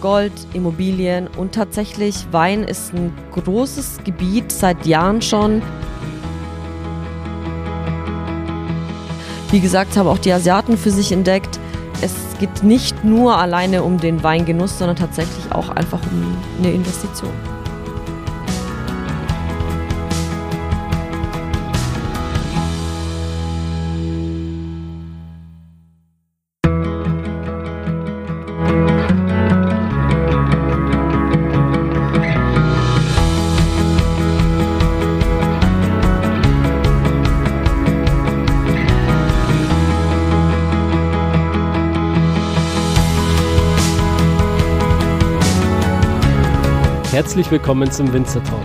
Gold, Immobilien und tatsächlich Wein ist ein großes Gebiet seit Jahren schon. Wie gesagt, haben auch die Asiaten für sich entdeckt. Es geht nicht nur alleine um den Weingenuss, sondern tatsächlich auch einfach um eine Investition. Herzlich willkommen zum Winzer Talk.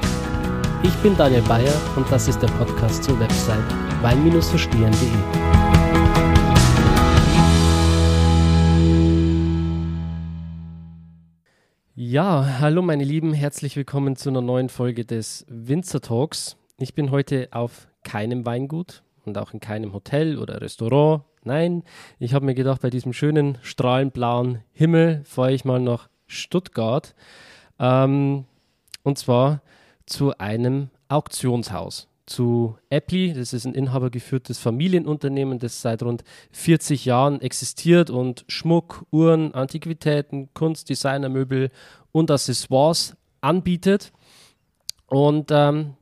Ich bin Daniel Bayer und das ist der Podcast zur Website wein-verstehen.de. Ja, hallo meine Lieben, herzlich willkommen zu einer neuen Folge des Winzer Talks. Ich bin heute auf keinem Weingut und auch in keinem Hotel oder Restaurant. Nein, ich habe mir gedacht, bei diesem schönen strahlenblauen Himmel fahre ich mal nach Stuttgart ähm, und zwar zu einem Auktionshaus. Zu Appli, das ist ein inhabergeführtes Familienunternehmen, das seit rund 40 Jahren existiert und Schmuck, Uhren, Antiquitäten, Kunst, Designermöbel und Accessoires anbietet. Und ähm,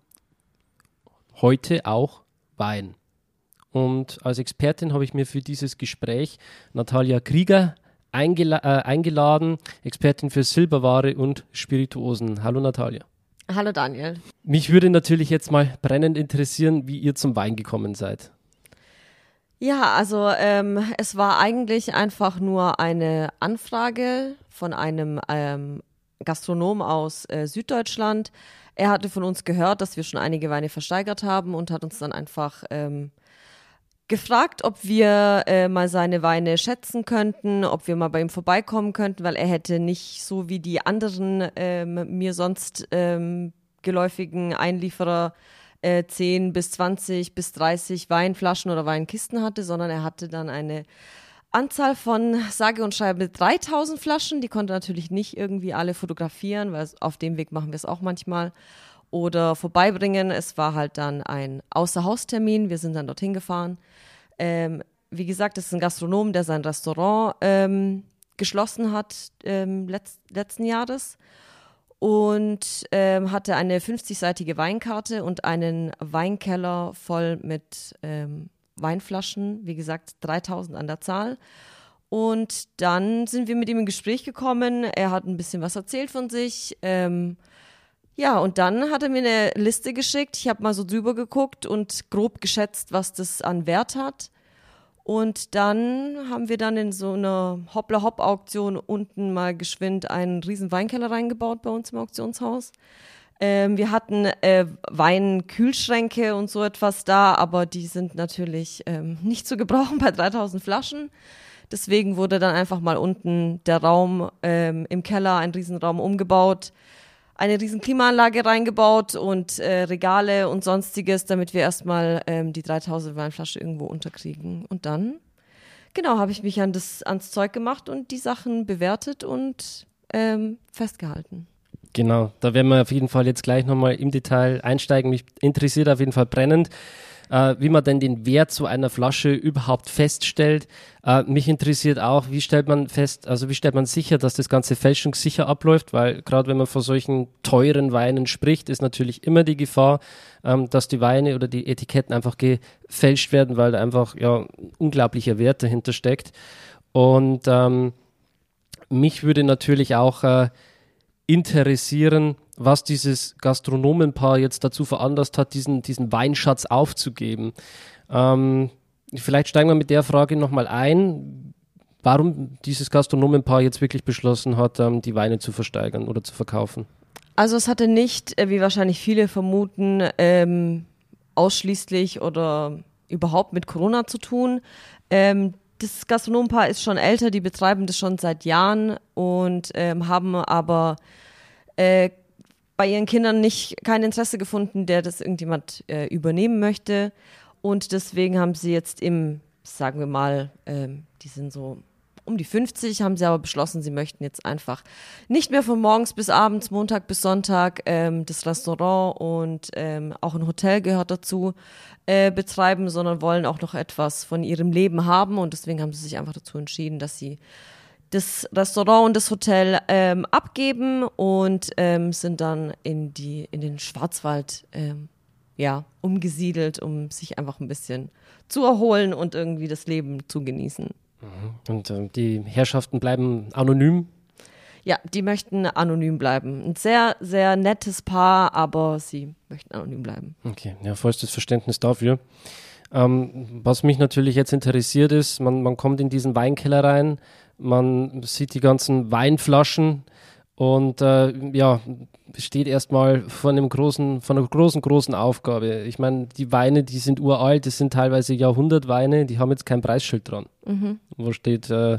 heute auch Wein. Und als Expertin habe ich mir für dieses Gespräch Natalia Krieger eingela äh, eingeladen, Expertin für Silberware und Spirituosen. Hallo Natalia. Hallo Daniel. Mich würde natürlich jetzt mal brennend interessieren, wie ihr zum Wein gekommen seid. Ja, also ähm, es war eigentlich einfach nur eine Anfrage von einem ähm, Gastronom aus äh, Süddeutschland. Er hatte von uns gehört, dass wir schon einige Weine versteigert haben und hat uns dann einfach ähm, gefragt, ob wir äh, mal seine Weine schätzen könnten, ob wir mal bei ihm vorbeikommen könnten, weil er hätte nicht so wie die anderen ähm, mir sonst ähm, geläufigen Einlieferer äh, 10 bis 20 bis 30 Weinflaschen oder Weinkisten hatte, sondern er hatte dann eine Anzahl von sage und schreibe 3000 Flaschen. Die konnte natürlich nicht irgendwie alle fotografieren, weil auf dem Weg machen wir es auch manchmal oder vorbeibringen. Es war halt dann ein Außerhaustermin. Wir sind dann dorthin gefahren. Ähm, wie gesagt, es ist ein Gastronom, der sein Restaurant ähm, geschlossen hat ähm, letzt, letzten Jahres und ähm, hatte eine 50-seitige Weinkarte und einen Weinkeller voll mit ähm, Weinflaschen, wie gesagt 3000 an der Zahl. Und dann sind wir mit ihm in Gespräch gekommen. Er hat ein bisschen was erzählt von sich. Ähm, ja, und dann hat er mir eine Liste geschickt. Ich habe mal so drüber geguckt und grob geschätzt, was das an Wert hat. Und dann haben wir dann in so einer Hoppla-Hopp-Auktion unten mal geschwind einen riesen Weinkeller reingebaut bei uns im Auktionshaus. Ähm, wir hatten äh, Weinkühlschränke und so etwas da, aber die sind natürlich ähm, nicht zu gebrauchen bei 3000 Flaschen. Deswegen wurde dann einfach mal unten der Raum ähm, im Keller, ein Riesenraum umgebaut eine riesen Klimaanlage reingebaut und äh, Regale und sonstiges, damit wir erstmal ähm, die 3000 Weinflasche irgendwo unterkriegen. Und dann, genau, habe ich mich an das, ans Zeug gemacht und die Sachen bewertet und ähm, festgehalten. Genau, da werden wir auf jeden Fall jetzt gleich nochmal im Detail einsteigen. Mich interessiert auf jeden Fall brennend, äh, wie man denn den Wert so einer Flasche überhaupt feststellt. Äh, mich interessiert auch, wie stellt man fest, also wie stellt man sicher, dass das Ganze fälschungssicher abläuft, weil gerade wenn man von solchen teuren Weinen spricht, ist natürlich immer die Gefahr, ähm, dass die Weine oder die Etiketten einfach gefälscht werden, weil da einfach ja unglaublicher Wert dahinter steckt. Und ähm, mich würde natürlich auch äh, interessieren, was dieses Gastronomenpaar jetzt dazu veranlasst hat, diesen, diesen Weinschatz aufzugeben. Ähm, vielleicht steigen wir mit der Frage nochmal ein, warum dieses Gastronomenpaar jetzt wirklich beschlossen hat, ähm, die Weine zu versteigern oder zu verkaufen. Also es hatte nicht, äh, wie wahrscheinlich viele vermuten, ähm, ausschließlich oder überhaupt mit Corona zu tun. Ähm, das Gastronomenpaar ist schon älter, die betreiben das schon seit Jahren und ähm, haben aber äh, bei ihren Kindern nicht kein Interesse gefunden, der das irgendjemand äh, übernehmen möchte. Und deswegen haben sie jetzt im, sagen wir mal, äh, die sind so um die 50, haben sie aber beschlossen, sie möchten jetzt einfach nicht mehr von morgens bis abends, Montag bis Sonntag ähm, das Restaurant und ähm, auch ein Hotel gehört dazu äh, betreiben, sondern wollen auch noch etwas von ihrem Leben haben und deswegen haben sie sich einfach dazu entschieden, dass sie das Restaurant und das Hotel ähm, abgeben und ähm, sind dann in die in den Schwarzwald ähm, ja umgesiedelt, um sich einfach ein bisschen zu erholen und irgendwie das Leben zu genießen. Mhm. Und äh, die Herrschaften bleiben anonym? Ja, die möchten anonym bleiben. Ein sehr, sehr nettes Paar, aber sie möchten anonym bleiben. Okay, ja, vollstes Verständnis dafür. Ähm, was mich natürlich jetzt interessiert ist, man, man kommt in diesen Weinkeller rein, man sieht die ganzen Weinflaschen und äh, ja, steht erstmal vor einem großen, vor einer großen, großen Aufgabe. Ich meine, die Weine, die sind uralt, das sind teilweise Jahrhundertweine, die haben jetzt kein Preisschild dran. Mhm. Wo steht, äh,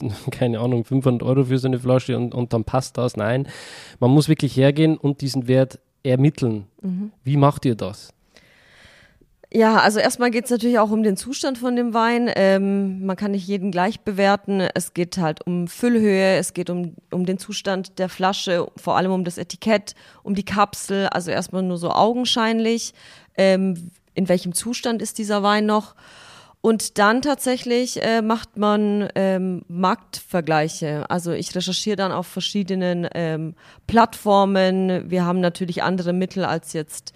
keine Ahnung, 500 Euro für so eine Flasche und, und dann passt das. Nein, man muss wirklich hergehen und diesen Wert ermitteln. Mhm. Wie macht ihr das? Ja, also erstmal geht es natürlich auch um den Zustand von dem Wein. Ähm, man kann nicht jeden gleich bewerten. Es geht halt um Füllhöhe, es geht um, um den Zustand der Flasche, vor allem um das Etikett, um die Kapsel. Also erstmal nur so augenscheinlich. Ähm, in welchem Zustand ist dieser Wein noch? Und dann tatsächlich äh, macht man ähm, Marktvergleiche. Also ich recherchiere dann auf verschiedenen ähm, Plattformen. Wir haben natürlich andere Mittel als jetzt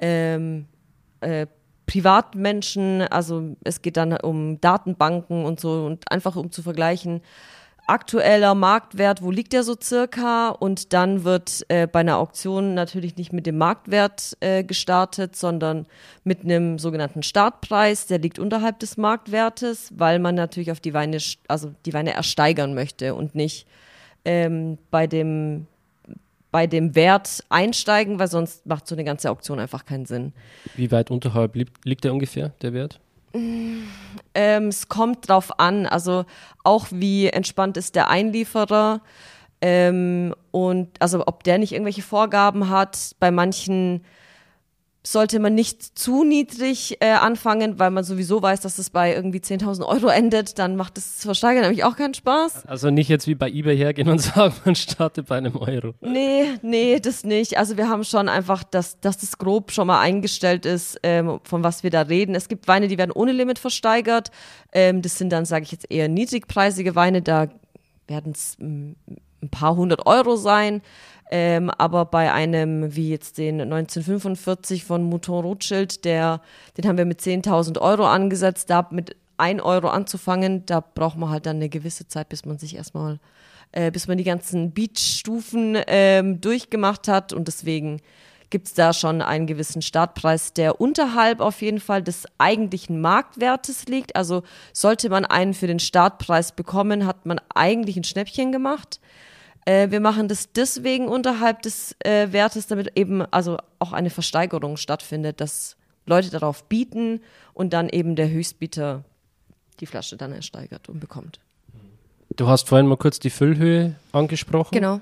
ähm, äh, Privatmenschen, also es geht dann um Datenbanken und so und einfach um zu vergleichen, aktueller Marktwert, wo liegt der so circa? Und dann wird äh, bei einer Auktion natürlich nicht mit dem Marktwert äh, gestartet, sondern mit einem sogenannten Startpreis, der liegt unterhalb des Marktwertes, weil man natürlich auf die Weine, also die Weine ersteigern möchte und nicht ähm, bei dem bei dem Wert einsteigen, weil sonst macht so eine ganze Auktion einfach keinen Sinn. Wie weit unterhalb liegt, liegt der ungefähr, der Wert? Ähm, es kommt drauf an, also auch wie entspannt ist der Einlieferer ähm, und also ob der nicht irgendwelche Vorgaben hat. Bei manchen sollte man nicht zu niedrig äh, anfangen, weil man sowieso weiß, dass es bei irgendwie 10.000 Euro endet, dann macht das Versteigern nämlich auch keinen Spaß. Also nicht jetzt wie bei eBay hergehen und sagen, man startet bei einem Euro. Nee, nee, das nicht. Also wir haben schon einfach, dass, dass das grob schon mal eingestellt ist, ähm, von was wir da reden. Es gibt Weine, die werden ohne Limit versteigert. Ähm, das sind dann, sage ich jetzt, eher niedrigpreisige Weine, da werden es mm, ein paar hundert Euro sein. Ähm, aber bei einem wie jetzt den 1945 von Mouton Rothschild, der, den haben wir mit 10.000 Euro angesetzt, da mit 1 Euro anzufangen, da braucht man halt dann eine gewisse Zeit, bis man sich erstmal, äh, bis man die ganzen Beach-Stufen ähm, durchgemacht hat und deswegen gibt es da schon einen gewissen Startpreis, der unterhalb auf jeden Fall des eigentlichen Marktwertes liegt. Also sollte man einen für den Startpreis bekommen, hat man eigentlich ein Schnäppchen gemacht. Äh, wir machen das deswegen unterhalb des äh, Wertes, damit eben also auch eine Versteigerung stattfindet, dass Leute darauf bieten und dann eben der Höchstbieter die Flasche dann ersteigert und bekommt. Du hast vorhin mal kurz die Füllhöhe angesprochen. Genau.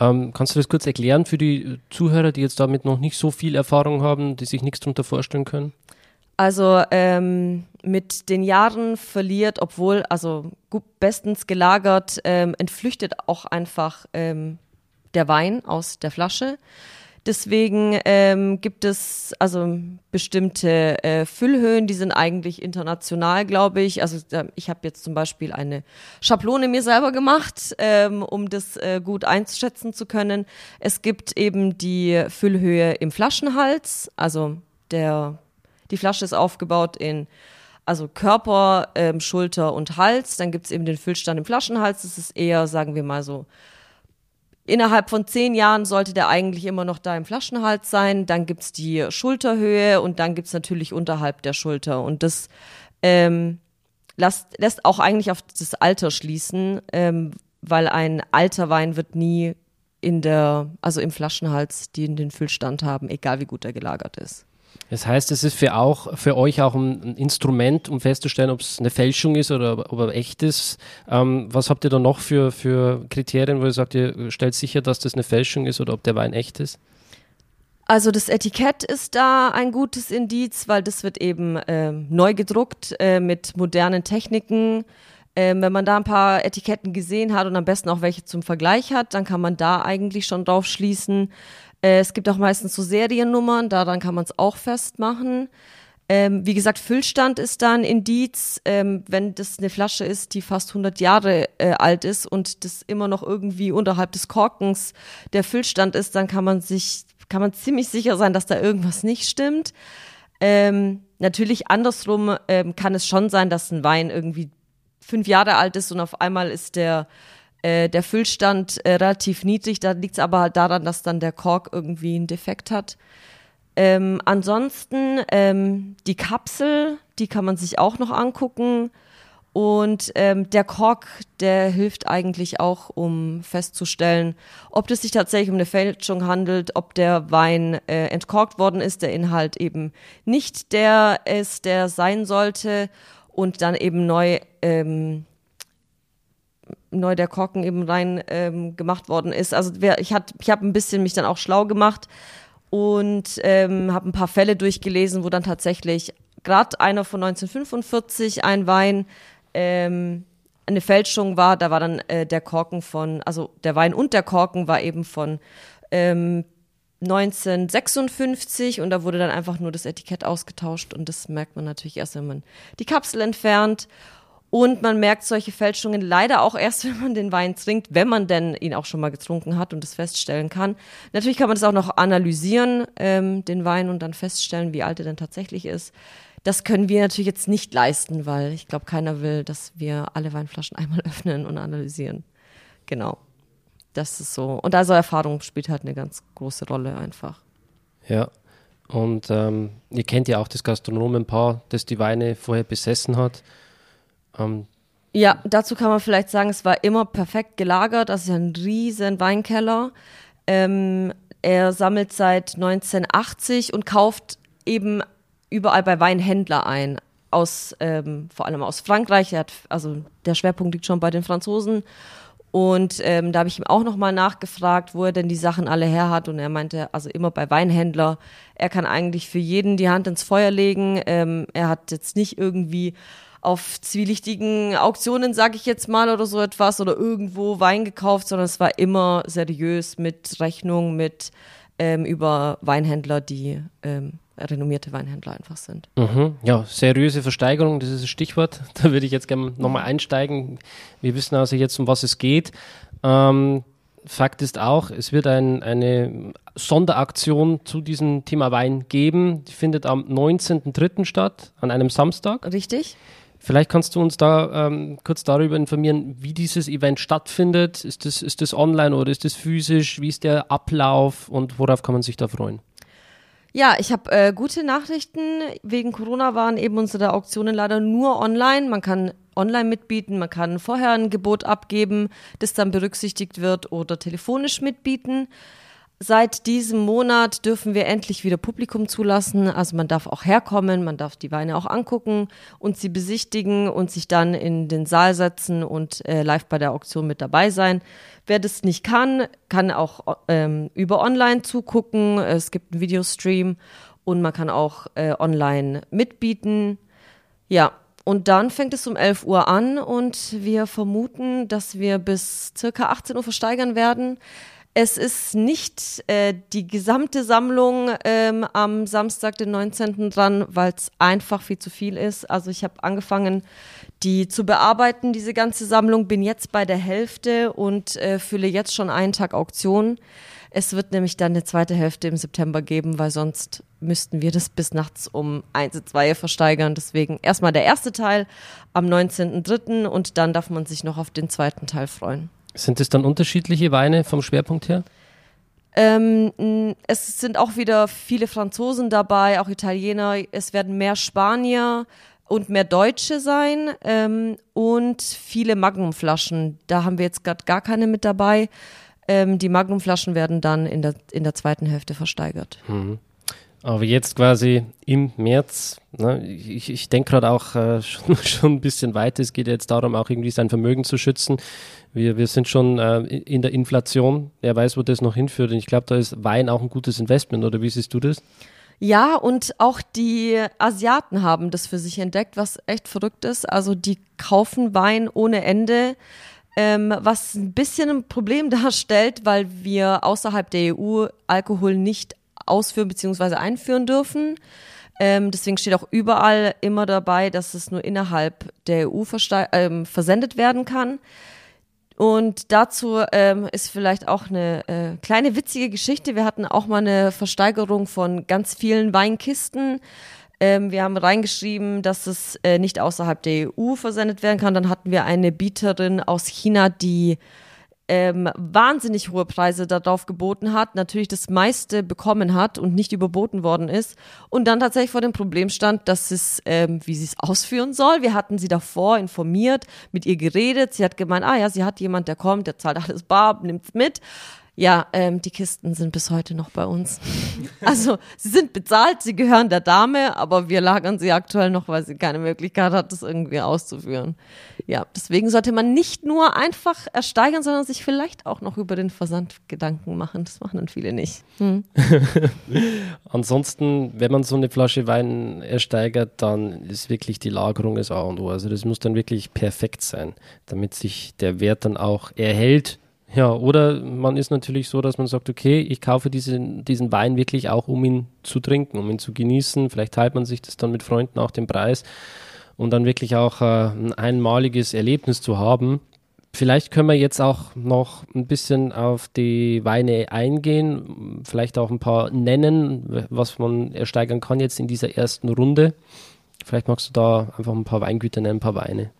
Ähm, kannst du das kurz erklären für die Zuhörer, die jetzt damit noch nicht so viel Erfahrung haben, die sich nichts darunter vorstellen können? Also ähm, mit den Jahren verliert, obwohl also gut, bestens gelagert, ähm, entflüchtet auch einfach ähm, der Wein aus der Flasche. Deswegen ähm, gibt es also bestimmte äh, Füllhöhen, die sind eigentlich international, glaube ich. Also ich habe jetzt zum Beispiel eine Schablone mir selber gemacht, ähm, um das äh, gut einschätzen zu können. Es gibt eben die Füllhöhe im Flaschenhals, also der die Flasche ist aufgebaut in also Körper, ähm, Schulter und Hals. Dann gibt es eben den Füllstand im Flaschenhals. Das ist eher, sagen wir mal so, innerhalb von zehn Jahren sollte der eigentlich immer noch da im Flaschenhals sein. Dann gibt es die Schulterhöhe und dann gibt es natürlich unterhalb der Schulter. Und das ähm, lässt, lässt auch eigentlich auf das Alter schließen, ähm, weil ein alter Wein wird nie in der, also im Flaschenhals, die in den Füllstand haben, egal wie gut er gelagert ist. Das heißt, es ist für, auch, für euch auch ein Instrument, um festzustellen, ob es eine Fälschung ist oder ob er echt ist. Ähm, was habt ihr da noch für, für Kriterien, wo ihr sagt, ihr stellt sicher, dass das eine Fälschung ist oder ob der Wein echt ist? Also das Etikett ist da ein gutes Indiz, weil das wird eben äh, neu gedruckt äh, mit modernen Techniken. Ähm, wenn man da ein paar Etiketten gesehen hat und am besten auch welche zum Vergleich hat, dann kann man da eigentlich schon drauf schließen. Äh, es gibt auch meistens so Seriennummern, daran kann man es auch festmachen. Ähm, wie gesagt, Füllstand ist da ein Indiz, ähm, wenn das eine Flasche ist, die fast 100 Jahre äh, alt ist und das immer noch irgendwie unterhalb des Korkens der Füllstand ist, dann kann man sich, kann man ziemlich sicher sein, dass da irgendwas nicht stimmt. Ähm, natürlich andersrum ähm, kann es schon sein, dass ein Wein irgendwie fünf Jahre alt ist und auf einmal ist der äh, der Füllstand äh, relativ niedrig. Da liegt es aber halt daran, dass dann der Kork irgendwie einen Defekt hat. Ähm, ansonsten ähm, die Kapsel, die kann man sich auch noch angucken. Und ähm, der Kork, der hilft eigentlich auch, um festzustellen, ob es sich tatsächlich um eine Fälschung handelt, ob der Wein äh, entkorkt worden ist, der Inhalt eben nicht der ist, der sein sollte und dann eben neu ähm, neu der Korken eben rein ähm, gemacht worden ist. Also wer, ich, hat, ich habe ein bisschen mich dann auch schlau gemacht und ähm, habe ein paar Fälle durchgelesen, wo dann tatsächlich gerade einer von 1945, ein Wein, ähm, eine Fälschung war. Da war dann äh, der Korken von, also der Wein und der Korken war eben von ähm, 1956 und da wurde dann einfach nur das Etikett ausgetauscht und das merkt man natürlich erst, wenn man die Kapsel entfernt. Und man merkt solche Fälschungen leider auch erst, wenn man den Wein trinkt, wenn man denn ihn auch schon mal getrunken hat und das feststellen kann. Natürlich kann man das auch noch analysieren, ähm, den Wein, und dann feststellen, wie alt er denn tatsächlich ist. Das können wir natürlich jetzt nicht leisten, weil ich glaube, keiner will, dass wir alle Weinflaschen einmal öffnen und analysieren. Genau. Das ist so. Und also Erfahrung spielt halt eine ganz große Rolle einfach. Ja. Und ähm, ihr kennt ja auch das Gastronomenpaar, das die Weine vorher besessen hat. Ähm, ja, dazu kann man vielleicht sagen, es war immer perfekt gelagert. Das ist ja ein riesen Weinkeller. Ähm, er sammelt seit 1980 und kauft eben überall bei Weinhändler ein. Aus, ähm, vor allem aus Frankreich. Er hat, also der Schwerpunkt liegt schon bei den Franzosen. Und ähm, da habe ich ihm auch nochmal nachgefragt, wo er denn die Sachen alle her hat. Und er meinte, also immer bei Weinhändler. Er kann eigentlich für jeden die Hand ins Feuer legen. Ähm, er hat jetzt nicht irgendwie auf zwielichtigen Auktionen, sage ich jetzt mal, oder so etwas, oder irgendwo Wein gekauft, sondern es war immer seriös mit Rechnung, mit ähm, über Weinhändler, die ähm, renommierte Weinhändler einfach sind. Mhm. Ja, seriöse Versteigerung, das ist ein Stichwort. Da würde ich jetzt gerne nochmal einsteigen. Wir wissen also jetzt, um was es geht. Ähm, Fakt ist auch, es wird ein, eine Sonderaktion zu diesem Thema Wein geben. Die findet am 19.03. statt, an einem Samstag. Richtig. Vielleicht kannst du uns da ähm, kurz darüber informieren, wie dieses Event stattfindet. Ist das, ist das online oder ist das physisch? Wie ist der Ablauf und worauf kann man sich da freuen? Ja, ich habe äh, gute Nachrichten. Wegen Corona waren eben unsere Auktionen leider nur online. Man kann online mitbieten, man kann vorher ein Gebot abgeben, das dann berücksichtigt wird oder telefonisch mitbieten. Seit diesem Monat dürfen wir endlich wieder Publikum zulassen. Also man darf auch herkommen, man darf die Weine auch angucken und sie besichtigen und sich dann in den Saal setzen und äh, live bei der Auktion mit dabei sein. Wer das nicht kann, kann auch ähm, über online zugucken. Es gibt einen Videostream und man kann auch äh, online mitbieten. Ja, und dann fängt es um 11 Uhr an und wir vermuten, dass wir bis circa 18 Uhr versteigern werden. Es ist nicht äh, die gesamte Sammlung ähm, am Samstag, den 19. dran, weil es einfach viel zu viel ist. Also ich habe angefangen, die zu bearbeiten, diese ganze Sammlung, bin jetzt bei der Hälfte und äh, fülle jetzt schon einen Tag Auktion. Es wird nämlich dann eine zweite Hälfte im September geben, weil sonst müssten wir das bis nachts um 1, 2 versteigern. Deswegen erstmal der erste Teil am 19.03. und dann darf man sich noch auf den zweiten Teil freuen. Sind es dann unterschiedliche Weine vom Schwerpunkt her? Ähm, es sind auch wieder viele Franzosen dabei, auch Italiener. Es werden mehr Spanier und mehr Deutsche sein ähm, und viele Magnumflaschen. Da haben wir jetzt gerade gar keine mit dabei. Ähm, die Magnumflaschen werden dann in der, in der zweiten Hälfte versteigert. Mhm. Aber jetzt quasi im März, ne, ich, ich denke gerade auch äh, schon, schon ein bisschen weiter. Es geht jetzt darum, auch irgendwie sein Vermögen zu schützen. Wir, wir sind schon äh, in der Inflation. Wer weiß, wo das noch hinführt. Und ich glaube, da ist Wein auch ein gutes Investment. Oder wie siehst du das? Ja, und auch die Asiaten haben das für sich entdeckt, was echt verrückt ist. Also die kaufen Wein ohne Ende, ähm, was ein bisschen ein Problem darstellt, weil wir außerhalb der EU Alkohol nicht ausführen bzw. einführen dürfen. Ähm, deswegen steht auch überall immer dabei, dass es nur innerhalb der EU ähm, versendet werden kann. Und dazu ähm, ist vielleicht auch eine äh, kleine witzige Geschichte. Wir hatten auch mal eine Versteigerung von ganz vielen Weinkisten. Ähm, wir haben reingeschrieben, dass es äh, nicht außerhalb der EU versendet werden kann. Dann hatten wir eine Bieterin aus China, die ähm, wahnsinnig hohe Preise darauf geboten hat, natürlich das meiste bekommen hat und nicht überboten worden ist und dann tatsächlich vor dem Problem stand, dass es, ähm, wie sie es ausführen soll. Wir hatten sie davor informiert, mit ihr geredet. Sie hat gemeint, ah ja, sie hat jemand, der kommt, der zahlt alles bar, nimmt's mit. Ja, ähm, die Kisten sind bis heute noch bei uns. Also sie sind bezahlt, sie gehören der Dame, aber wir lagern sie aktuell noch, weil sie keine Möglichkeit hat, das irgendwie auszuführen. Ja, deswegen sollte man nicht nur einfach ersteigern, sondern sich vielleicht auch noch über den Versand Gedanken machen. Das machen dann viele nicht. Hm. Ansonsten, wenn man so eine Flasche Wein ersteigert, dann ist wirklich die Lagerung das A und O. Also das muss dann wirklich perfekt sein, damit sich der Wert dann auch erhält ja, oder man ist natürlich so, dass man sagt, okay, ich kaufe diesen, diesen Wein wirklich auch, um ihn zu trinken, um ihn zu genießen. Vielleicht teilt man sich das dann mit Freunden auch den Preis, um dann wirklich auch äh, ein einmaliges Erlebnis zu haben. Vielleicht können wir jetzt auch noch ein bisschen auf die Weine eingehen, vielleicht auch ein paar nennen, was man ersteigern kann jetzt in dieser ersten Runde. Vielleicht magst du da einfach ein paar Weingüter nennen, ein paar Weine.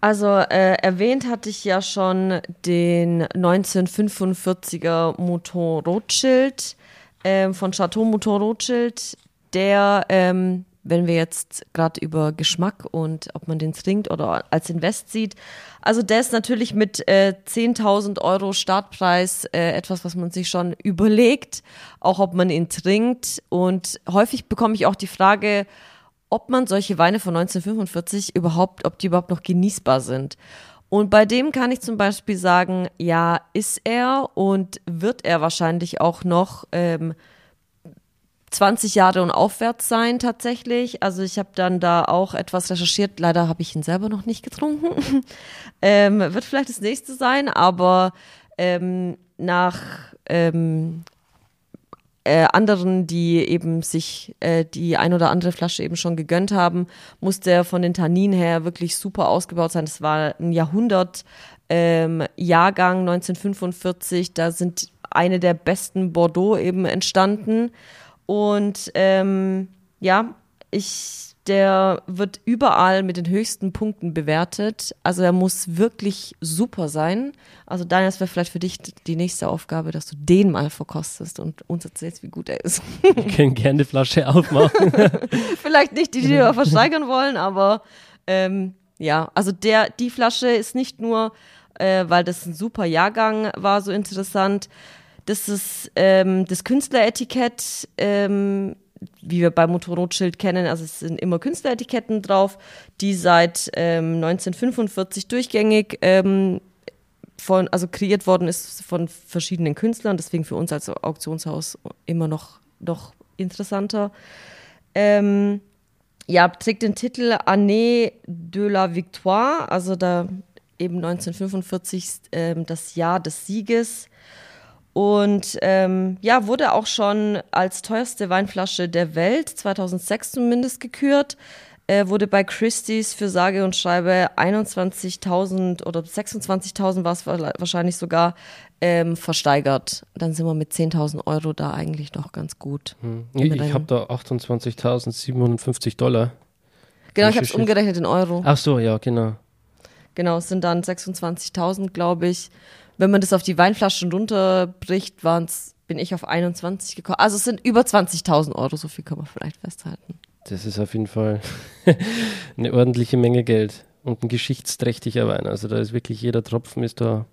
Also äh, erwähnt hatte ich ja schon den 1945er Motor Rothschild äh, von Chateau Motor Rothschild, der, ähm, wenn wir jetzt gerade über Geschmack und ob man den trinkt oder als Invest sieht, also der ist natürlich mit äh, 10.000 Euro Startpreis äh, etwas, was man sich schon überlegt, auch ob man ihn trinkt. Und häufig bekomme ich auch die Frage, ob man solche Weine von 1945 überhaupt, ob die überhaupt noch genießbar sind. Und bei dem kann ich zum Beispiel sagen, ja, ist er und wird er wahrscheinlich auch noch ähm, 20 Jahre und aufwärts sein tatsächlich. Also ich habe dann da auch etwas recherchiert. Leider habe ich ihn selber noch nicht getrunken. ähm, wird vielleicht das nächste sein, aber ähm, nach ähm, äh, anderen, die eben sich äh, die ein oder andere Flasche eben schon gegönnt haben, musste er von den Tanninen her wirklich super ausgebaut sein. Das war ein Jahrhundert ähm, Jahrgang 1945. Da sind eine der besten Bordeaux eben entstanden. Und ähm, ja, ich der wird überall mit den höchsten Punkten bewertet. Also er muss wirklich super sein. Also Daniel, das wäre vielleicht für dich die nächste Aufgabe, dass du den mal verkostest und uns erzählst, wie gut er ist. Wir können gerne eine Flasche aufmachen. vielleicht nicht die, die wir versteigern wollen, aber ähm, ja, also der, die Flasche ist nicht nur, äh, weil das ein super Jahrgang war, so interessant. Das ist ähm, das Künstleretikett. Ähm, wie wir bei Motor Rothschild kennen, also es sind immer Künstleretiketten drauf, die seit ähm, 1945 durchgängig ähm, von, also kreiert worden ist von verschiedenen Künstlern, deswegen für uns als Auktionshaus immer noch, noch interessanter. Ähm, ja, trägt den Titel Année de la Victoire, also da eben 1945 ähm, das Jahr des Sieges. Und ähm, ja, wurde auch schon als teuerste Weinflasche der Welt, 2006 zumindest gekürt. Äh, wurde bei Christie's für sage und schreibe 21.000 oder 26.000 war es wahrscheinlich sogar ähm, versteigert. Dann sind wir mit 10.000 Euro da eigentlich noch ganz gut. Hm. Ich, ich habe da 28.750 Dollar. Genau, ich habe es umgerechnet in Euro. Ach so, ja, genau. Genau, es sind dann 26.000, glaube ich wenn man das auf die Weinflaschen runterbricht, waren's, bin ich auf 21 gekommen. Also es sind über 20.000 Euro, so viel kann man vielleicht festhalten. Das ist auf jeden Fall eine ordentliche Menge Geld und ein geschichtsträchtiger Wein. Also da ist wirklich jeder Tropfen ist da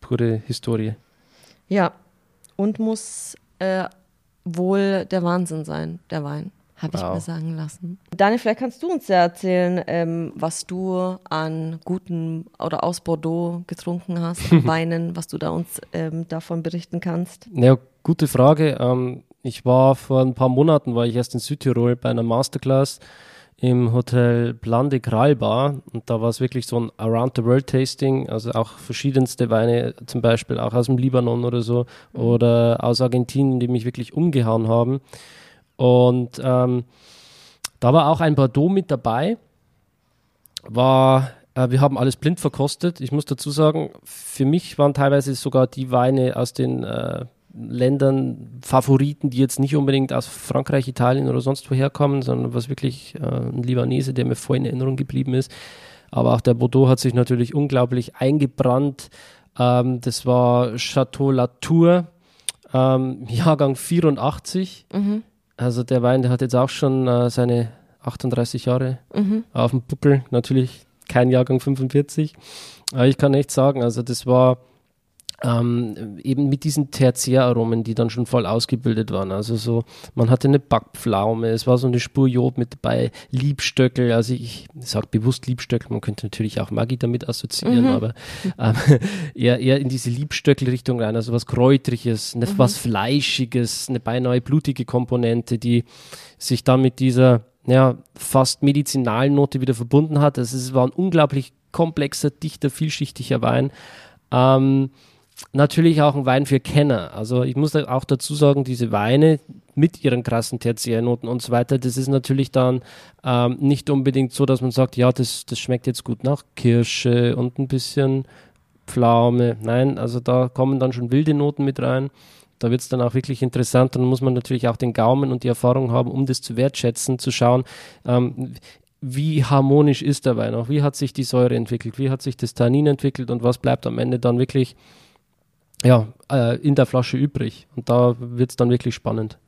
pure Historie. Ja, und muss äh, wohl der Wahnsinn sein, der Wein habe wow. ich mir sagen lassen. Daniel, vielleicht kannst du uns ja erzählen, ähm, was du an guten oder aus Bordeaux getrunken hast, an Weinen, was du da uns ähm, davon berichten kannst. Ja, gute Frage. Ähm, ich war vor ein paar Monaten, war ich erst in Südtirol bei einer Masterclass im Hotel Plan de Kralbar und da war es wirklich so ein Around the World Tasting, also auch verschiedenste Weine, zum Beispiel auch aus dem Libanon oder so mhm. oder aus Argentinien, die mich wirklich umgehauen haben. Und ähm, da war auch ein Bordeaux mit dabei. War, äh, wir haben alles blind verkostet. Ich muss dazu sagen, für mich waren teilweise sogar die Weine aus den äh, Ländern Favoriten, die jetzt nicht unbedingt aus Frankreich, Italien oder sonst woher kommen, sondern was wirklich äh, ein Libanese, der mir voll in Erinnerung geblieben ist. Aber auch der Bordeaux hat sich natürlich unglaublich eingebrannt. Ähm, das war Chateau Latour, ähm, Jahrgang 84. Mhm. Also der Wein, der hat jetzt auch schon äh, seine 38 Jahre mhm. auf dem Buckel. Natürlich kein Jahrgang 45. Aber ich kann echt sagen, also das war ähm, eben mit diesen Tertiäraromen, die dann schon voll ausgebildet waren. Also so, man hatte eine Backpflaume, es war so eine Spur Jod mit dabei, Liebstöckel, also ich sage bewusst Liebstöckel, man könnte natürlich auch Maggi damit assoziieren, mhm. aber ähm, eher, eher in diese Liebstöckel-Richtung rein, also was Kräutriges, ne, mhm. was Fleischiges, eine beinahe blutige Komponente, die sich dann mit dieser ja, fast medizinalen Note wieder verbunden hat. Also es war ein unglaublich komplexer, dichter, vielschichtiger Wein. Ähm, natürlich auch ein Wein für Kenner. Also ich muss auch dazu sagen, diese Weine mit ihren krassen Tertiärnoten und so weiter, das ist natürlich dann ähm, nicht unbedingt so, dass man sagt, ja, das, das schmeckt jetzt gut nach Kirsche und ein bisschen Pflaume. Nein, also da kommen dann schon wilde Noten mit rein. Da wird es dann auch wirklich interessant. Dann muss man natürlich auch den Gaumen und die Erfahrung haben, um das zu wertschätzen, zu schauen, ähm, wie harmonisch ist der Wein auch, wie hat sich die Säure entwickelt, wie hat sich das Tannin entwickelt und was bleibt am Ende dann wirklich ja, äh, in der Flasche übrig. Und da wird es dann wirklich spannend.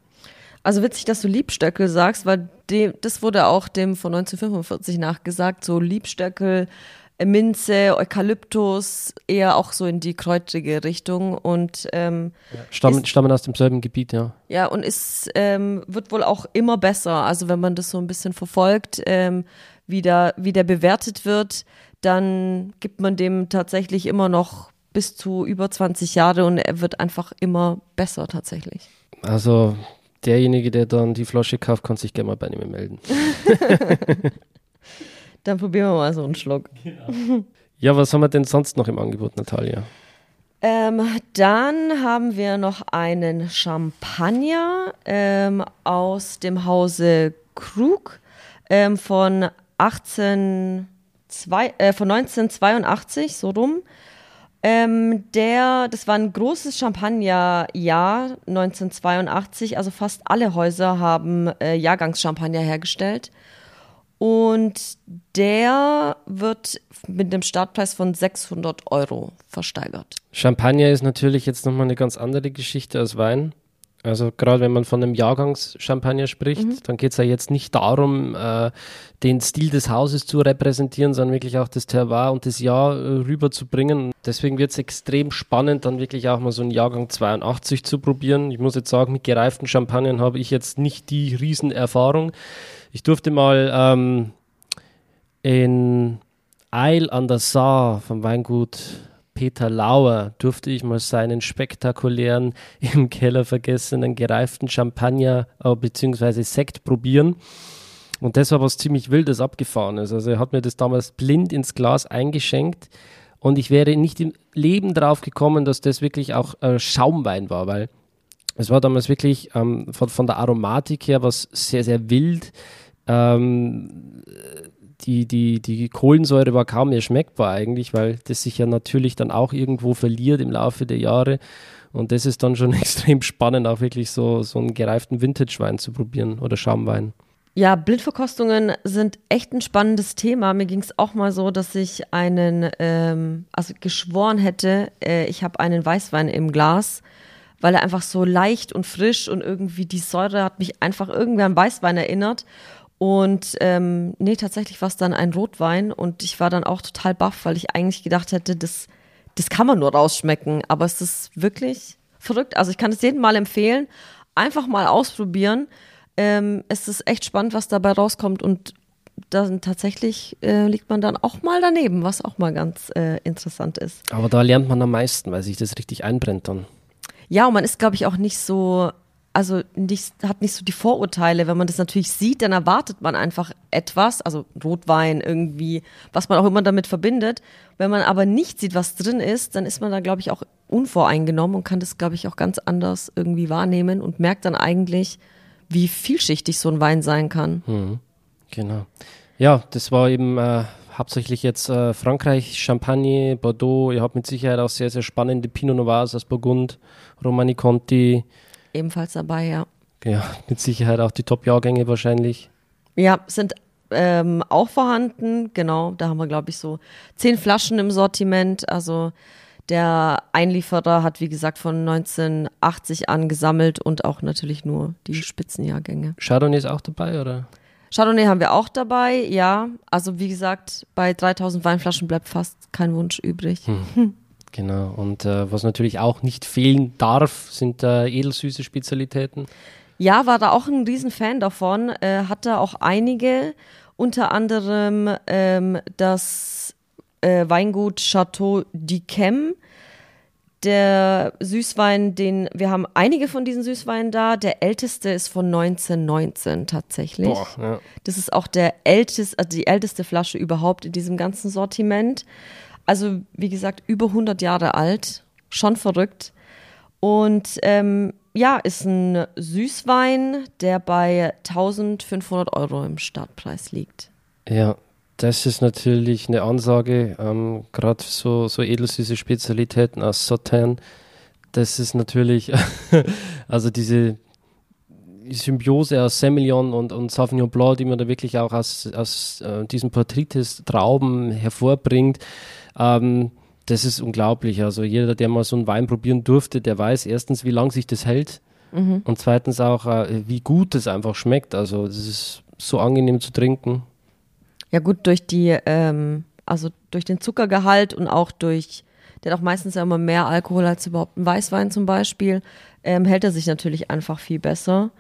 Also witzig, dass du Liebstöckel sagst, weil dem, das wurde auch dem von 1945 nachgesagt, so Liebstöckel, äh, Minze, Eukalyptus, eher auch so in die kräutrige Richtung und ähm, ja, stammen, ist, stammen aus demselben Gebiet, ja. Ja, und es ähm, wird wohl auch immer besser. Also wenn man das so ein bisschen verfolgt, ähm, wie, da, wie der bewertet wird, dann gibt man dem tatsächlich immer noch bis zu über 20 Jahre und er wird einfach immer besser tatsächlich. Also derjenige, der dann die Flasche kauft, kann sich gerne mal bei ihm melden. dann probieren wir mal so einen Schluck. Ja. ja, was haben wir denn sonst noch im Angebot, Natalia? Ähm, dann haben wir noch einen Champagner ähm, aus dem Hause Krug ähm, von, 18, zwei, äh, von 1982, so rum. Ähm, der, das war ein großes Champagnerjahr 1982, also fast alle Häuser haben äh, Jahrgangschampagner hergestellt. Und der wird mit einem Startpreis von 600 Euro versteigert. Champagner ist natürlich jetzt nochmal eine ganz andere Geschichte als Wein. Also gerade wenn man von einem Jahrgangschampagner spricht, mhm. dann geht es ja jetzt nicht darum, äh, den Stil des Hauses zu repräsentieren, sondern wirklich auch das Terroir und das Jahr äh, rüberzubringen. Deswegen wird es extrem spannend, dann wirklich auch mal so einen Jahrgang 82 zu probieren. Ich muss jetzt sagen, mit gereiften Champagnern habe ich jetzt nicht die Riesenerfahrung. Ich durfte mal ähm, in Eil an der Saar vom Weingut Peter Lauer durfte ich mal seinen spektakulären, im Keller vergessenen, gereiften Champagner äh, bzw. Sekt probieren. Und das war was ziemlich Wildes Abgefahrenes. Also er hat mir das damals blind ins Glas eingeschenkt und ich wäre nicht im Leben drauf gekommen, dass das wirklich auch äh, Schaumwein war, weil es war damals wirklich ähm, von, von, der Aromatik her was sehr, sehr wild. Ähm, die, die, die Kohlensäure war kaum mehr schmeckbar eigentlich, weil das sich ja natürlich dann auch irgendwo verliert im Laufe der Jahre. Und das ist dann schon extrem spannend, auch wirklich so, so einen gereiften Vintage-Wein zu probieren oder Schaumwein. Ja, Blindverkostungen sind echt ein spannendes Thema. Mir ging es auch mal so, dass ich einen, ähm, also geschworen hätte, äh, ich habe einen Weißwein im Glas, weil er einfach so leicht und frisch und irgendwie die Säure hat mich einfach irgendwie an Weißwein erinnert. Und ähm, nee, tatsächlich war es dann ein Rotwein und ich war dann auch total baff, weil ich eigentlich gedacht hätte, das, das kann man nur rausschmecken. Aber es ist wirklich verrückt. Also ich kann es jedem mal empfehlen. Einfach mal ausprobieren. Ähm, es ist echt spannend, was dabei rauskommt und dann tatsächlich äh, liegt man dann auch mal daneben, was auch mal ganz äh, interessant ist. Aber da lernt man am meisten, weil sich das richtig einbrennt dann. Ja, und man ist, glaube ich, auch nicht so also nicht, hat nicht so die Vorurteile. Wenn man das natürlich sieht, dann erwartet man einfach etwas, also Rotwein irgendwie, was man auch immer damit verbindet. Wenn man aber nicht sieht, was drin ist, dann ist man da, glaube ich, auch unvoreingenommen und kann das, glaube ich, auch ganz anders irgendwie wahrnehmen und merkt dann eigentlich, wie vielschichtig so ein Wein sein kann. Mhm. Genau. Ja, das war eben äh, hauptsächlich jetzt äh, Frankreich, Champagne, Bordeaux. Ihr habt mit Sicherheit auch sehr, sehr spannende Pinot Noirs aus Burgund, Romani Conti. Ebenfalls dabei, ja. Ja, mit Sicherheit auch die Top-Jahrgänge wahrscheinlich. Ja, sind ähm, auch vorhanden. Genau, da haben wir, glaube ich, so zehn Flaschen im Sortiment. Also der Einlieferer hat, wie gesagt, von 1980 an gesammelt und auch natürlich nur die Spitzenjahrgänge. Chardonnay ist auch dabei, oder? Chardonnay haben wir auch dabei, ja. Also wie gesagt, bei 3000 Weinflaschen bleibt fast kein Wunsch übrig. Hm. Genau. Und äh, was natürlich auch nicht fehlen darf, sind äh, edelsüße Spezialitäten. Ja, war da auch ein Riesenfan davon. Äh, hatte auch einige, unter anderem ähm, das äh, Weingut Chateau d'Yquem der Süßwein, den wir haben einige von diesen Süßweinen da. Der älteste ist von 1919 tatsächlich. Boah, ja. Das ist auch der älteste, also die älteste Flasche überhaupt in diesem ganzen Sortiment. Also wie gesagt über 100 Jahre alt, schon verrückt. Und ähm, ja, ist ein Süßwein, der bei 1500 Euro im Startpreis liegt. Ja, das ist natürlich eine Ansage, ähm, gerade so, so edelsüße Spezialitäten aus Sauternes. Das ist natürlich, also diese Symbiose aus Semillon und, und Sauvignon Blanc, die man da wirklich auch aus, aus äh, diesen Portritis-Trauben hervorbringt, ähm, das ist unglaublich. Also jeder, der mal so einen Wein probieren durfte, der weiß erstens, wie lange sich das hält mhm. und zweitens auch, äh, wie gut es einfach schmeckt. Also das ist so angenehm zu trinken. Ja gut, durch die, ähm, also durch den Zuckergehalt und auch durch, der hat auch meistens ja immer mehr Alkohol als überhaupt ein Weißwein zum Beispiel, ähm, hält er sich natürlich einfach viel besser.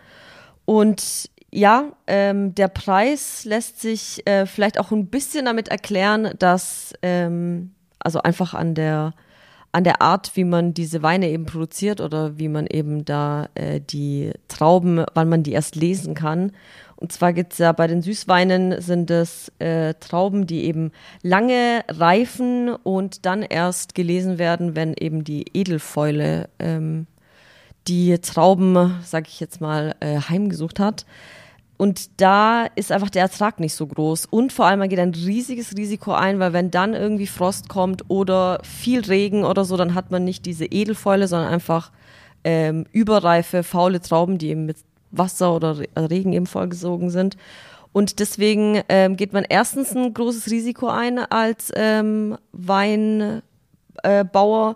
Und ja, ähm, der Preis lässt sich äh, vielleicht auch ein bisschen damit erklären, dass ähm, also einfach an der an der Art, wie man diese Weine eben produziert oder wie man eben da äh, die Trauben, wann man die erst lesen kann. Und zwar gibt es ja bei den Süßweinen sind es äh, Trauben, die eben lange reifen und dann erst gelesen werden, wenn eben die Edelfäule ähm, die Trauben, sag ich jetzt mal, äh, heimgesucht hat. Und da ist einfach der Ertrag nicht so groß. Und vor allem, man geht ein riesiges Risiko ein, weil wenn dann irgendwie Frost kommt oder viel Regen oder so, dann hat man nicht diese Edelfäule, sondern einfach ähm, überreife, faule Trauben, die eben mit Wasser oder Regen eben vollgesogen sind. Und deswegen ähm, geht man erstens ein großes Risiko ein als ähm, Weinbauer, äh,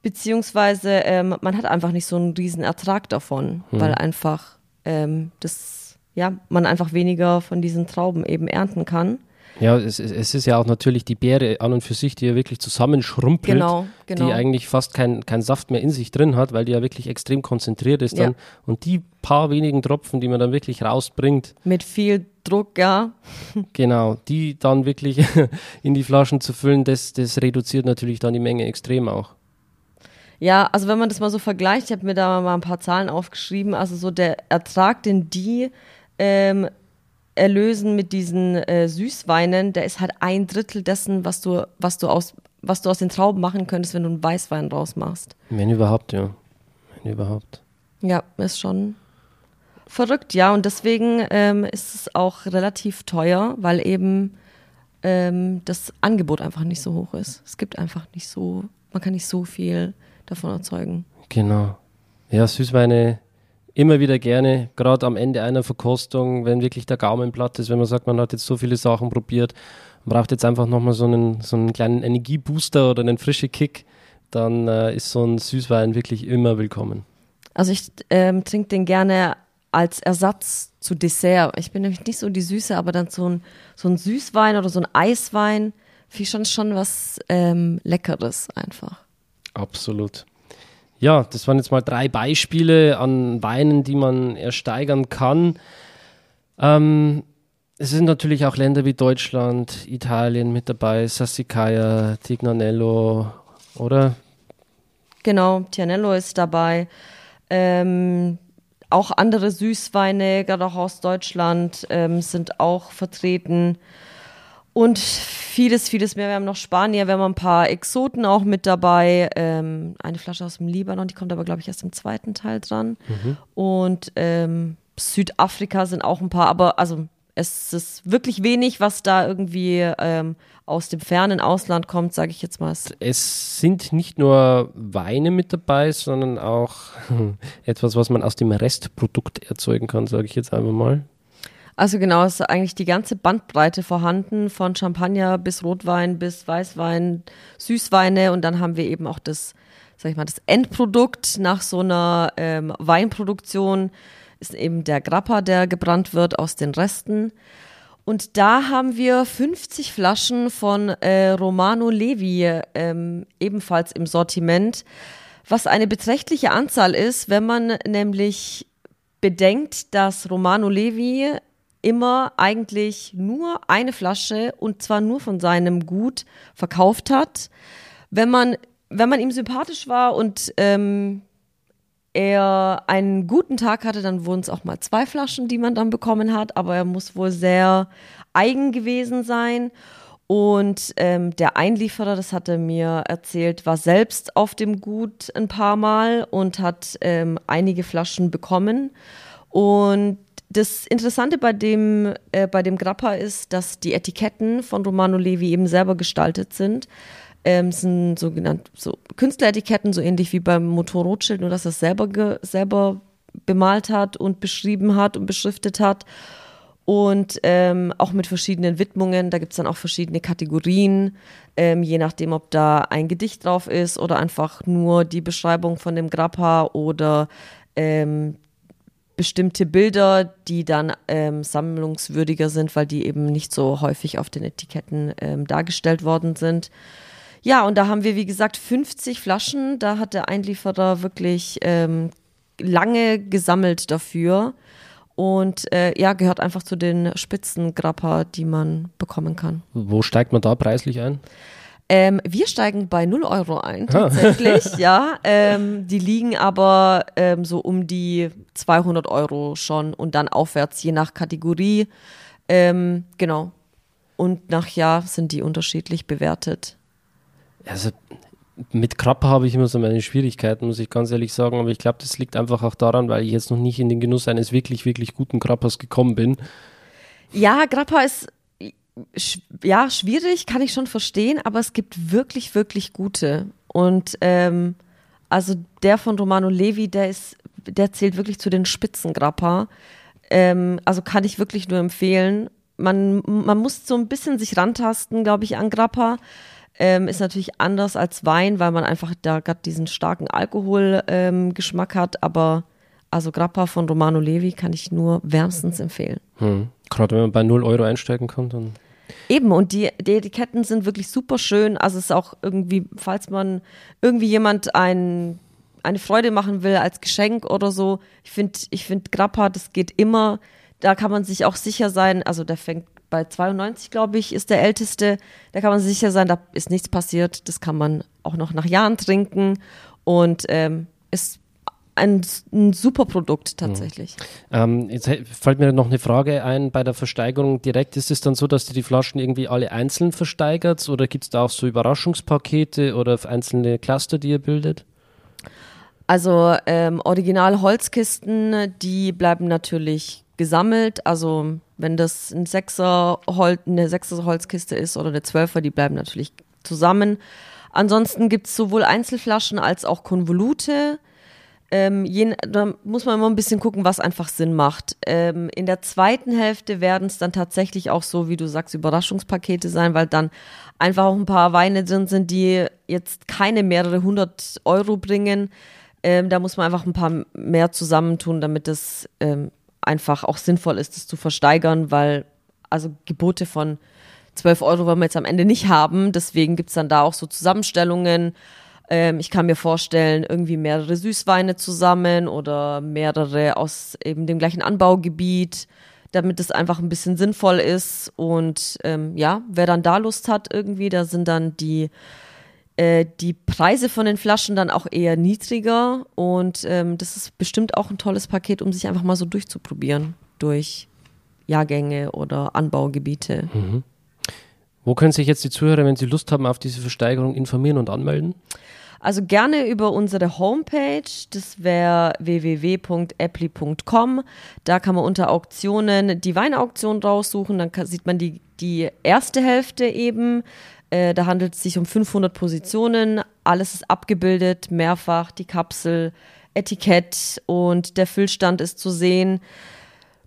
beziehungsweise ähm, man hat einfach nicht so einen riesen Ertrag davon, hm. weil einfach ähm, das, ja, man einfach weniger von diesen Trauben eben ernten kann. Ja, es, es, ist ja auch natürlich die Beere an und für sich, die ja wirklich zusammenschrumpelt, genau, genau. die eigentlich fast keinen kein Saft mehr in sich drin hat, weil die ja wirklich extrem konzentriert ist dann. Ja. Und die paar wenigen Tropfen, die man dann wirklich rausbringt. Mit viel Druck, ja. genau, die dann wirklich in die Flaschen zu füllen, das, das reduziert natürlich dann die Menge extrem auch. Ja, also wenn man das mal so vergleicht, ich habe mir da mal ein paar Zahlen aufgeschrieben, also so der Ertrag, den die ähm, erlösen mit diesen äh, Süßweinen, der ist halt ein Drittel dessen, was du, was du aus, was du aus den Trauben machen könntest, wenn du einen Weißwein rausmachst. Wenn überhaupt, ja. Wenn überhaupt. Ja, ist schon verrückt, ja. Und deswegen ähm, ist es auch relativ teuer, weil eben ähm, das Angebot einfach nicht so hoch ist. Es gibt einfach nicht so, man kann nicht so viel davon erzeugen. Genau. Ja, Süßweine immer wieder gerne, gerade am Ende einer Verkostung, wenn wirklich der Gaumen platt ist, wenn man sagt, man hat jetzt so viele Sachen probiert, man braucht jetzt einfach nochmal so einen, so einen kleinen Energiebooster oder einen frischen Kick, dann äh, ist so ein Süßwein wirklich immer willkommen. Also ich ähm, trinke den gerne als Ersatz zu Dessert. Ich bin nämlich nicht so die Süße, aber dann so ein, so ein Süßwein oder so ein Eiswein, finde ich schon, schon was ähm, Leckeres einfach. Absolut. Ja, das waren jetzt mal drei Beispiele an Weinen, die man ersteigern kann. Ähm, es sind natürlich auch Länder wie Deutschland, Italien mit dabei, Sassicaia, Tignanello, oder? Genau, Tignanello ist dabei. Ähm, auch andere Süßweine, gerade auch aus Deutschland, ähm, sind auch vertreten. Und vieles, vieles mehr. Wir haben noch Spanier, wir haben ein paar Exoten auch mit dabei. Ähm, eine Flasche aus dem Libanon, die kommt aber, glaube ich, erst im zweiten Teil dran. Mhm. Und ähm, Südafrika sind auch ein paar, aber also es ist wirklich wenig, was da irgendwie ähm, aus dem fernen Ausland kommt, sage ich jetzt mal. Es sind nicht nur Weine mit dabei, sondern auch etwas, was man aus dem Restprodukt erzeugen kann, sage ich jetzt einfach mal. Also genau, es ist eigentlich die ganze Bandbreite vorhanden, von Champagner bis Rotwein bis Weißwein, Süßweine und dann haben wir eben auch das, sag ich mal, das Endprodukt nach so einer ähm, Weinproduktion ist eben der Grappa, der gebrannt wird aus den Resten. Und da haben wir 50 Flaschen von äh, Romano Levi ähm, ebenfalls im Sortiment, was eine beträchtliche Anzahl ist, wenn man nämlich bedenkt, dass Romano Levi immer eigentlich nur eine Flasche und zwar nur von seinem Gut verkauft hat. Wenn man, wenn man ihm sympathisch war und ähm, er einen guten Tag hatte, dann wurden es auch mal zwei Flaschen, die man dann bekommen hat, aber er muss wohl sehr eigen gewesen sein. Und ähm, der Einlieferer, das hat er mir erzählt, war selbst auf dem Gut ein paar Mal und hat ähm, einige Flaschen bekommen. Und das Interessante bei dem, äh, bei dem Grappa ist, dass die Etiketten von Romano Levi eben selber gestaltet sind. Ähm, sind sogenannte so Künstleretiketten, so ähnlich wie beim Motor Rothschild, nur dass er es selber, selber bemalt hat und beschrieben hat und beschriftet hat. Und ähm, auch mit verschiedenen Widmungen. Da gibt es dann auch verschiedene Kategorien, ähm, je nachdem, ob da ein Gedicht drauf ist oder einfach nur die Beschreibung von dem Grappa oder ähm, bestimmte Bilder, die dann ähm, sammlungswürdiger sind, weil die eben nicht so häufig auf den Etiketten ähm, dargestellt worden sind. Ja, und da haben wir, wie gesagt, 50 Flaschen. Da hat der Einlieferer wirklich ähm, lange gesammelt dafür. Und äh, ja, gehört einfach zu den Spitzengrappa, die man bekommen kann. Wo steigt man da preislich ein? Ähm, wir steigen bei 0 Euro ein, ah. tatsächlich, ah. ja. Ähm, die liegen aber ähm, so um die 200 Euro schon und dann aufwärts, je nach Kategorie. Ähm, genau. Und nach Jahr sind die unterschiedlich bewertet. Also mit Krapper habe ich immer so meine Schwierigkeiten, muss ich ganz ehrlich sagen. Aber ich glaube, das liegt einfach auch daran, weil ich jetzt noch nicht in den Genuss eines wirklich, wirklich guten Krappers gekommen bin. Ja, Grappa ist ja, schwierig, kann ich schon verstehen, aber es gibt wirklich, wirklich gute. Und ähm, also der von Romano Levi, der ist, der zählt wirklich zu den Spitzengrappa. Ähm, also kann ich wirklich nur empfehlen. Man, man muss so ein bisschen sich rantasten, glaube ich, an Grappa. Ähm, ist natürlich anders als Wein, weil man einfach da gerade diesen starken Alkoholgeschmack ähm, hat, aber also Grappa von Romano Levi kann ich nur wärmstens empfehlen. Hm. Gerade wenn man bei 0 Euro einsteigen kann, dann Eben, und die, die Etiketten sind wirklich super schön. Also es ist auch irgendwie, falls man irgendwie jemand ein, eine Freude machen will als Geschenk oder so, ich finde, ich finde Grappa, das geht immer. Da kann man sich auch sicher sein, also der fängt bei 92, glaube ich, ist der älteste. Da kann man sich sicher sein, da ist nichts passiert. Das kann man auch noch nach Jahren trinken und ähm, ist ein, ein super Produkt tatsächlich. Ähm, jetzt fällt mir noch eine Frage ein bei der Versteigerung direkt. Ist es dann so, dass ihr die Flaschen irgendwie alle einzeln versteigert oder gibt es da auch so Überraschungspakete oder einzelne Cluster, die ihr bildet? Also ähm, Original Holzkisten, die bleiben natürlich gesammelt. Also wenn das ein Sechser Hol eine Sechser Holzkiste ist oder eine Zwölfer, die bleiben natürlich zusammen. Ansonsten gibt es sowohl Einzelflaschen als auch Konvolute. Ähm, je, da muss man immer ein bisschen gucken, was einfach Sinn macht. Ähm, in der zweiten Hälfte werden es dann tatsächlich auch so, wie du sagst, Überraschungspakete sein, weil dann einfach auch ein paar Weine drin sind, die jetzt keine mehrere hundert Euro bringen. Ähm, da muss man einfach ein paar mehr zusammentun, damit es ähm, einfach auch sinnvoll ist, das zu versteigern, weil also Gebote von 12 Euro wollen wir jetzt am Ende nicht haben. Deswegen gibt es dann da auch so Zusammenstellungen ähm, ich kann mir vorstellen, irgendwie mehrere Süßweine zusammen oder mehrere aus eben dem gleichen Anbaugebiet, damit es einfach ein bisschen sinnvoll ist. Und ähm, ja, wer dann da Lust hat irgendwie, da sind dann die äh, die Preise von den Flaschen dann auch eher niedriger und ähm, das ist bestimmt auch ein tolles Paket, um sich einfach mal so durchzuprobieren durch Jahrgänge oder Anbaugebiete. Mhm. Wo können sich jetzt die Zuhörer, wenn sie Lust haben, auf diese Versteigerung informieren und anmelden? Also gerne über unsere Homepage, das wäre www.apply.com. Da kann man unter Auktionen die Weinauktion raussuchen, dann kann, sieht man die, die erste Hälfte eben. Äh, da handelt es sich um 500 Positionen, alles ist abgebildet, mehrfach, die Kapsel, Etikett und der Füllstand ist zu sehen.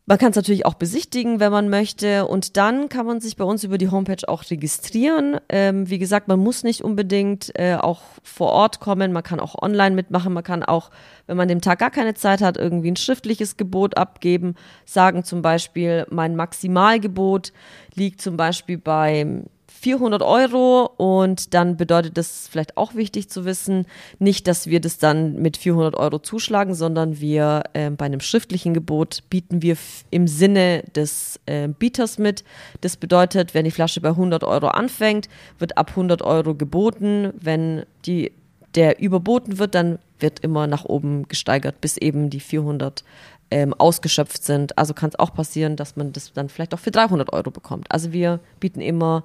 Man kann es natürlich auch besichtigen, wenn man möchte. Und dann kann man sich bei uns über die Homepage auch registrieren. Ähm, wie gesagt, man muss nicht unbedingt äh, auch vor Ort kommen. Man kann auch online mitmachen. Man kann auch, wenn man dem Tag gar keine Zeit hat, irgendwie ein schriftliches Gebot abgeben. Sagen zum Beispiel, mein Maximalgebot liegt zum Beispiel bei 400 Euro und dann bedeutet das vielleicht auch wichtig zu wissen, nicht, dass wir das dann mit 400 Euro zuschlagen, sondern wir äh, bei einem schriftlichen Gebot bieten wir im Sinne des äh, Bieters mit. Das bedeutet, wenn die Flasche bei 100 Euro anfängt, wird ab 100 Euro geboten. Wenn die, der überboten wird, dann wird immer nach oben gesteigert, bis eben die 400 ähm, ausgeschöpft sind. Also kann es auch passieren, dass man das dann vielleicht auch für 300 Euro bekommt. Also wir bieten immer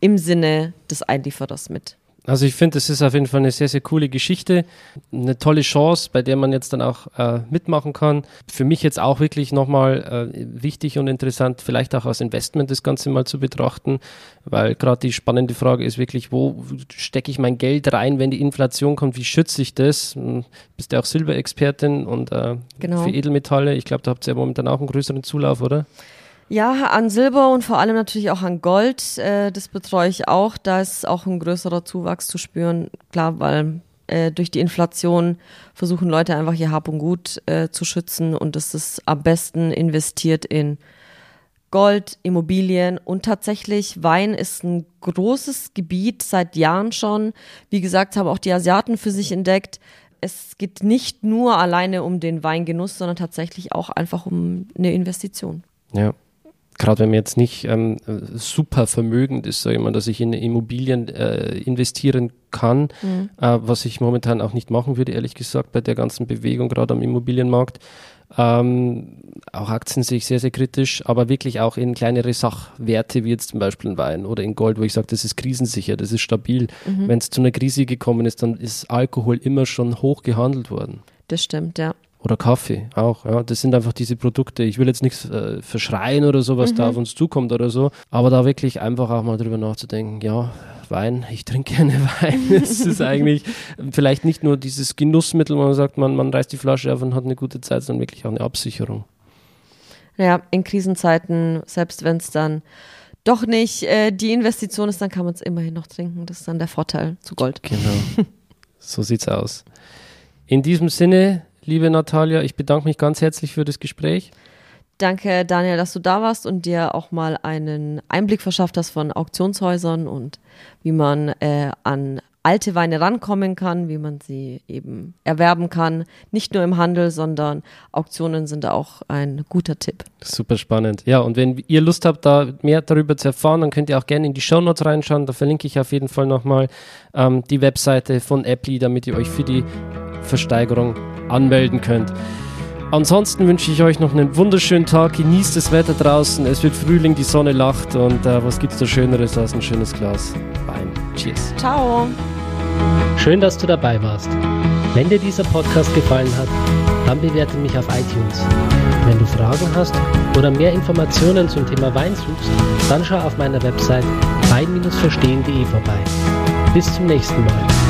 im Sinne des Einlieferers mit. Also ich finde, es ist auf jeden Fall eine sehr, sehr coole Geschichte, eine tolle Chance, bei der man jetzt dann auch äh, mitmachen kann. Für mich jetzt auch wirklich nochmal äh, wichtig und interessant, vielleicht auch als Investment das Ganze mal zu betrachten, weil gerade die spannende Frage ist wirklich, wo stecke ich mein Geld rein, wenn die Inflation kommt, wie schütze ich das? Hm, bist ja auch Silberexpertin und äh, genau. für Edelmetalle, ich glaube, da habt ihr ja momentan auch einen größeren Zulauf, oder? Ja, an Silber und vor allem natürlich auch an Gold. Äh, das betreue ich auch. Da ist auch ein größerer Zuwachs zu spüren. Klar, weil äh, durch die Inflation versuchen Leute einfach ihr Hab und Gut äh, zu schützen und das ist am besten investiert in Gold, Immobilien und tatsächlich Wein ist ein großes Gebiet seit Jahren schon. Wie gesagt, haben auch die Asiaten für sich entdeckt. Es geht nicht nur alleine um den Weingenuss, sondern tatsächlich auch einfach um eine Investition. Ja gerade wenn man jetzt nicht ähm, super vermögend ist, sage ich mal, dass ich in Immobilien äh, investieren kann, mhm. äh, was ich momentan auch nicht machen würde, ehrlich gesagt, bei der ganzen Bewegung gerade am Immobilienmarkt. Ähm, auch Aktien sehe ich sehr, sehr kritisch, aber wirklich auch in kleinere Sachwerte, wie jetzt zum Beispiel in Wein oder in Gold, wo ich sage, das ist krisensicher, das ist stabil. Mhm. Wenn es zu einer Krise gekommen ist, dann ist Alkohol immer schon hoch gehandelt worden. Das stimmt, ja. Oder Kaffee auch. Ja. Das sind einfach diese Produkte. Ich will jetzt nichts äh, verschreien oder so, was mhm. da auf uns zukommt oder so. Aber da wirklich einfach auch mal drüber nachzudenken, ja, Wein, ich trinke gerne Wein. Es ist eigentlich vielleicht nicht nur dieses Genussmittel, wo man sagt, man, man reißt die Flasche auf und hat eine gute Zeit, sondern wirklich auch eine Absicherung. Ja, in Krisenzeiten, selbst wenn es dann doch nicht äh, die Investition ist, dann kann man es immerhin noch trinken. Das ist dann der Vorteil zu Gold. Genau. so sieht's aus. In diesem Sinne, liebe Natalia. Ich bedanke mich ganz herzlich für das Gespräch. Danke, Daniel, dass du da warst und dir auch mal einen Einblick verschafft hast von Auktionshäusern und wie man äh, an alte Weine rankommen kann, wie man sie eben erwerben kann. Nicht nur im Handel, sondern Auktionen sind auch ein guter Tipp. Super spannend. Ja, und wenn ihr Lust habt, da mehr darüber zu erfahren, dann könnt ihr auch gerne in die Shownotes reinschauen. Da verlinke ich auf jeden Fall nochmal ähm, die Webseite von Apply, damit ihr euch für die Versteigerung anmelden könnt. Ansonsten wünsche ich euch noch einen wunderschönen Tag. Genießt das Wetter draußen. Es wird Frühling, die Sonne lacht. Und äh, was es da Schöneres als ein schönes Glas Wein? Cheers. Ciao. Schön, dass du dabei warst. Wenn dir dieser Podcast gefallen hat, dann bewerte mich auf iTunes. Wenn du Fragen hast oder mehr Informationen zum Thema Wein suchst, dann schau auf meiner Website wein-verstehen.de vorbei. Bis zum nächsten Mal.